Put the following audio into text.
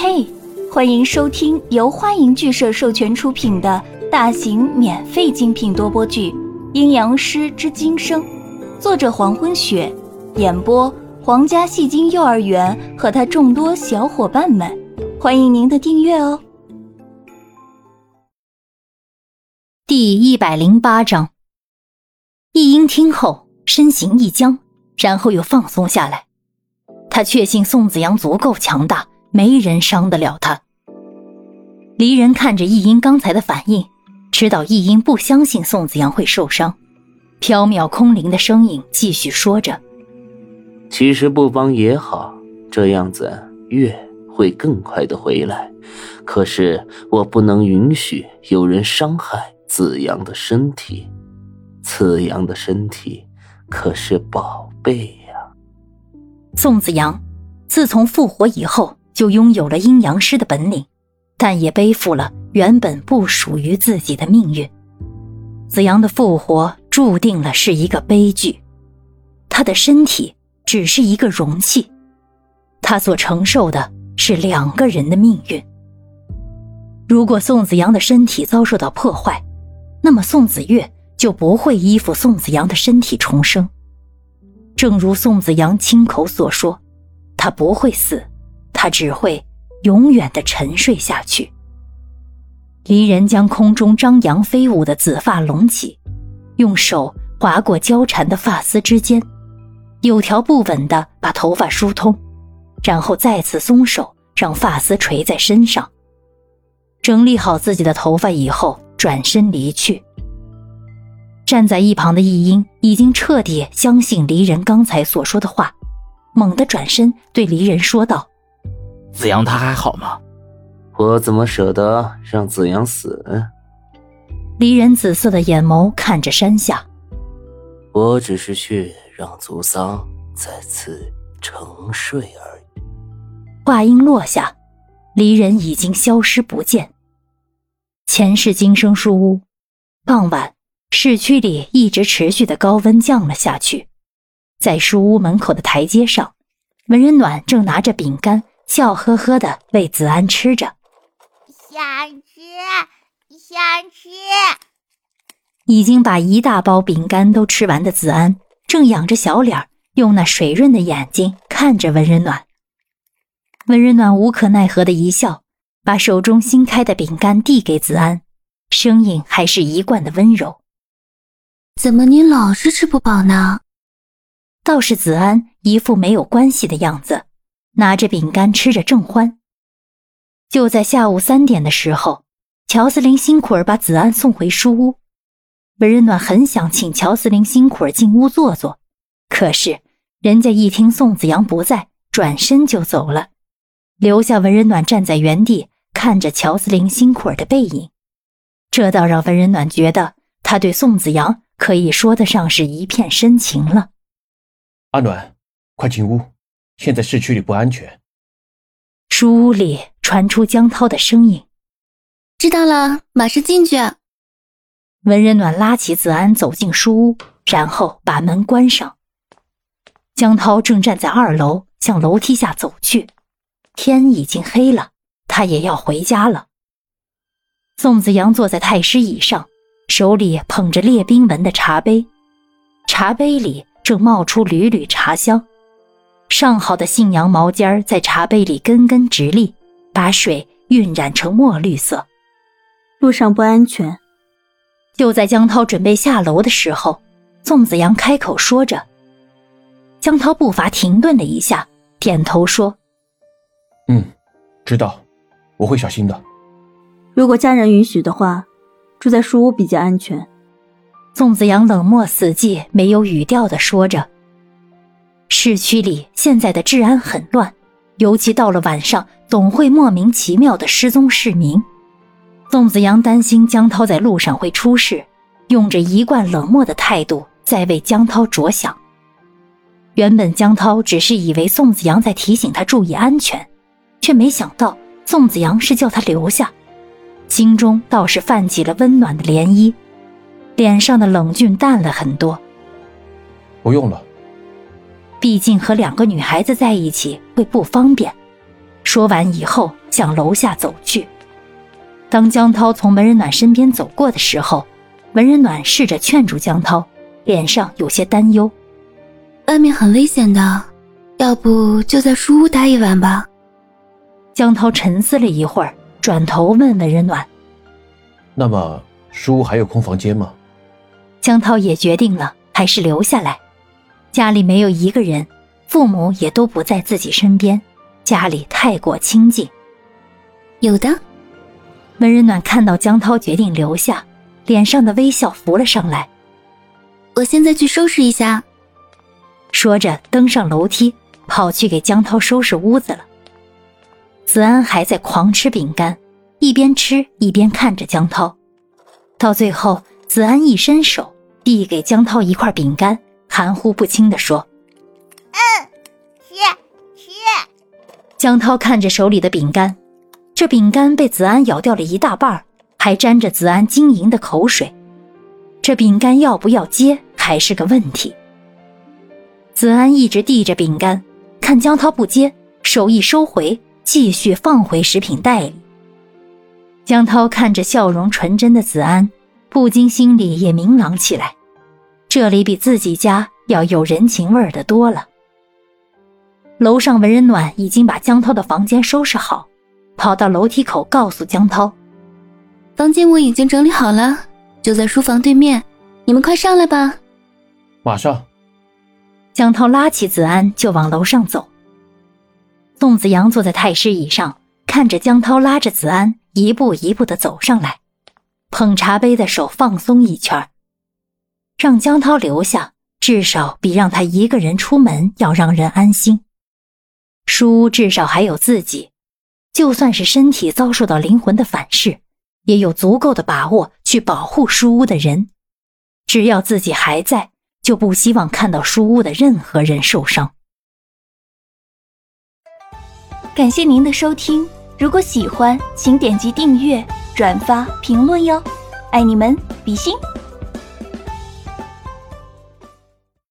嘿，欢迎收听由欢迎剧社授权出品的大型免费精品多播剧《阴阳师之今生》，作者黄昏雪，演播皇家戏精幼儿园和他众多小伙伴们，欢迎您的订阅哦。第一百零八章，易英听后身形一僵，然后又放松下来。他确信宋子阳足够强大。没人伤得了他。离人看着易英刚才的反应，知道易英不相信宋子阳会受伤。缥缈空灵的声音继续说着：“其实不帮也好，这样子月会更快的回来。可是我不能允许有人伤害子阳的身体，子阳的身体可是宝贝呀。”宋子阳自从复活以后。就拥有了阴阳师的本领，但也背负了原本不属于自己的命运。子阳的复活注定了是一个悲剧，他的身体只是一个容器，他所承受的是两个人的命运。如果宋子阳的身体遭受到破坏，那么宋子月就不会依附宋子阳的身体重生。正如宋子阳亲口所说，他不会死。他只会永远的沉睡下去。离人将空中张扬飞舞的紫发拢起，用手划过交缠的发丝之间，有条不紊的把头发疏通，然后再次松手，让发丝垂在身上。整理好自己的头发以后，转身离去。站在一旁的易英已经彻底相信离人刚才所说的话，猛地转身对离人说道。子阳他还好吗？我怎么舍得让子阳死？离人紫色的眼眸看着山下。我只是去让族桑再次沉睡而已。话音落下，离人已经消失不见。前世今生书屋，傍晚，市区里一直持续的高温降了下去。在书屋门口的台阶上，文人暖正拿着饼干。笑呵呵的喂子安吃着，想吃，想吃。已经把一大包饼干都吃完的子安，正仰着小脸，用那水润的眼睛看着文人暖。文人暖无可奈何的一笑，把手中新开的饼干递给子安，声音还是一贯的温柔：“怎么您老是吃不饱呢？”倒是子安一副没有关系的样子。拿着饼干吃着正欢。就在下午三点的时候，乔斯林辛苦儿把子安送回书屋。文人暖很想请乔斯林辛苦儿进屋坐坐，可是人家一听宋子阳不在，转身就走了，留下文人暖站在原地看着乔斯林辛苦儿的背影。这倒让文人暖觉得他对宋子阳可以说得上是一片深情了。阿暖，快进屋。现在市区里不安全。书屋里传出江涛的声音：“知道了，马上进去。”文人暖拉起子安走进书屋，然后把门关上。江涛正站在二楼，向楼梯下走去。天已经黑了，他也要回家了。宋子阳坐在太师椅上，手里捧着列兵纹的茶杯，茶杯里正冒出缕缕茶香。上好的信阳毛尖在茶杯里根根直立，把水晕染成墨绿色。路上不安全。就在江涛准备下楼的时候，宋子阳开口说着。江涛步伐停顿了一下，点头说：“嗯，知道，我会小心的。如果家人允许的话，住在书屋比较安全。”宋子阳冷漠死寂、没有语调的说着。市区里现在的治安很乱，尤其到了晚上，总会莫名其妙的失踪市民。宋子阳担心江涛在路上会出事，用着一贯冷漠的态度在为江涛着想。原本江涛只是以为宋子阳在提醒他注意安全，却没想到宋子阳是叫他留下，心中倒是泛起了温暖的涟漪，脸上的冷峻淡了很多。不用了。毕竟和两个女孩子在一起会不方便，说完以后，向楼下走去。当江涛从文人暖身边走过的时候，文人暖试着劝住江涛，脸上有些担忧：“外面很危险的，要不就在书屋待一晚吧。”江涛沉思了一会儿，转头问文人暖：“那么书屋还有空房间吗？”江涛也决定了，还是留下来。家里没有一个人，父母也都不在自己身边，家里太过清静。有的。温人暖看到江涛决定留下，脸上的微笑浮了上来。我现在去收拾一下。说着，登上楼梯，跑去给江涛收拾屋子了。子安还在狂吃饼干，一边吃一边看着江涛。到最后，子安一伸手递给江涛一块饼干，含糊不清地说：“嗯，吃吃。”江涛看着手里的饼干。这饼干被子安咬掉了一大半，还沾着子安晶莹的口水。这饼干要不要接还是个问题。子安一直递着饼干，看江涛不接，手一收回，继续放回食品袋里。江涛看着笑容纯真的子安，不禁心里也明朗起来，这里比自己家要有人情味儿的多了。楼上文人暖已经把江涛的房间收拾好。跑到楼梯口，告诉江涛：“房间我已经整理好了，就在书房对面，你们快上来吧。”马上。江涛拉起子安就往楼上走。宋子阳坐在太师椅上，看着江涛拉着子安一步一步的走上来，捧茶杯的手放松一圈，让江涛留下，至少比让他一个人出门要让人安心。书屋至少还有自己。就算是身体遭受到灵魂的反噬，也有足够的把握去保护书屋的人。只要自己还在，就不希望看到书屋的任何人受伤。感谢您的收听，如果喜欢，请点击订阅、转发、评论哟，爱你们，比心。